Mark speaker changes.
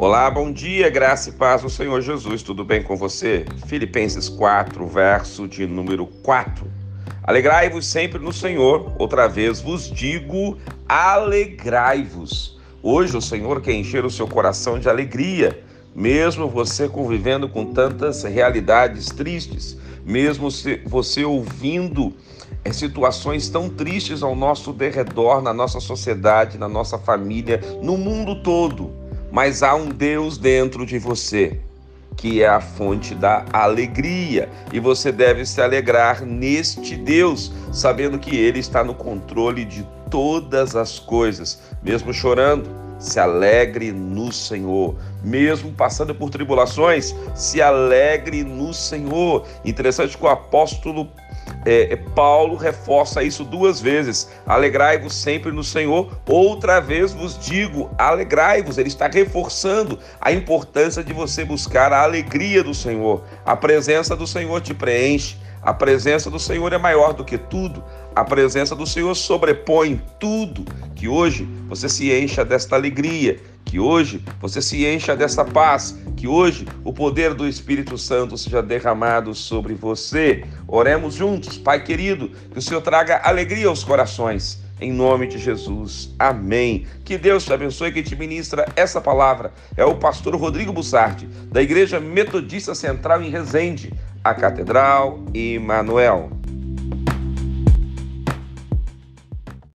Speaker 1: Olá, bom dia, graça e paz do Senhor Jesus, tudo bem com você? Filipenses 4, verso de número 4. Alegrai-vos sempre no Senhor, outra vez vos digo, alegrai-vos. Hoje o Senhor quer encher o seu coração de alegria, mesmo você convivendo com tantas realidades tristes, mesmo você ouvindo é, situações tão tristes ao nosso derredor, na nossa sociedade, na nossa família, no mundo todo mas há um Deus dentro de você que é a fonte da alegria. E você deve se alegrar neste Deus, sabendo que Ele está no controle de todas as coisas, mesmo chorando. Se alegre no Senhor, mesmo passando por tribulações, se alegre no Senhor. Interessante que o apóstolo é, Paulo reforça isso duas vezes: alegrai-vos sempre no Senhor. Outra vez vos digo, alegrai-vos. Ele está reforçando a importância de você buscar a alegria do Senhor. A presença do Senhor te preenche. A presença do Senhor é maior do que tudo. A presença do Senhor sobrepõe tudo. Que hoje você se encha desta alegria, que hoje você se encha dessa paz, que hoje o poder do Espírito Santo seja derramado sobre você. Oremos juntos, Pai querido, que o Senhor traga alegria aos corações. Em nome de Jesus. Amém. Que Deus te abençoe que te ministra essa palavra. É o pastor Rodrigo Bussardi, da Igreja Metodista Central em Resende, a Catedral Emanuel.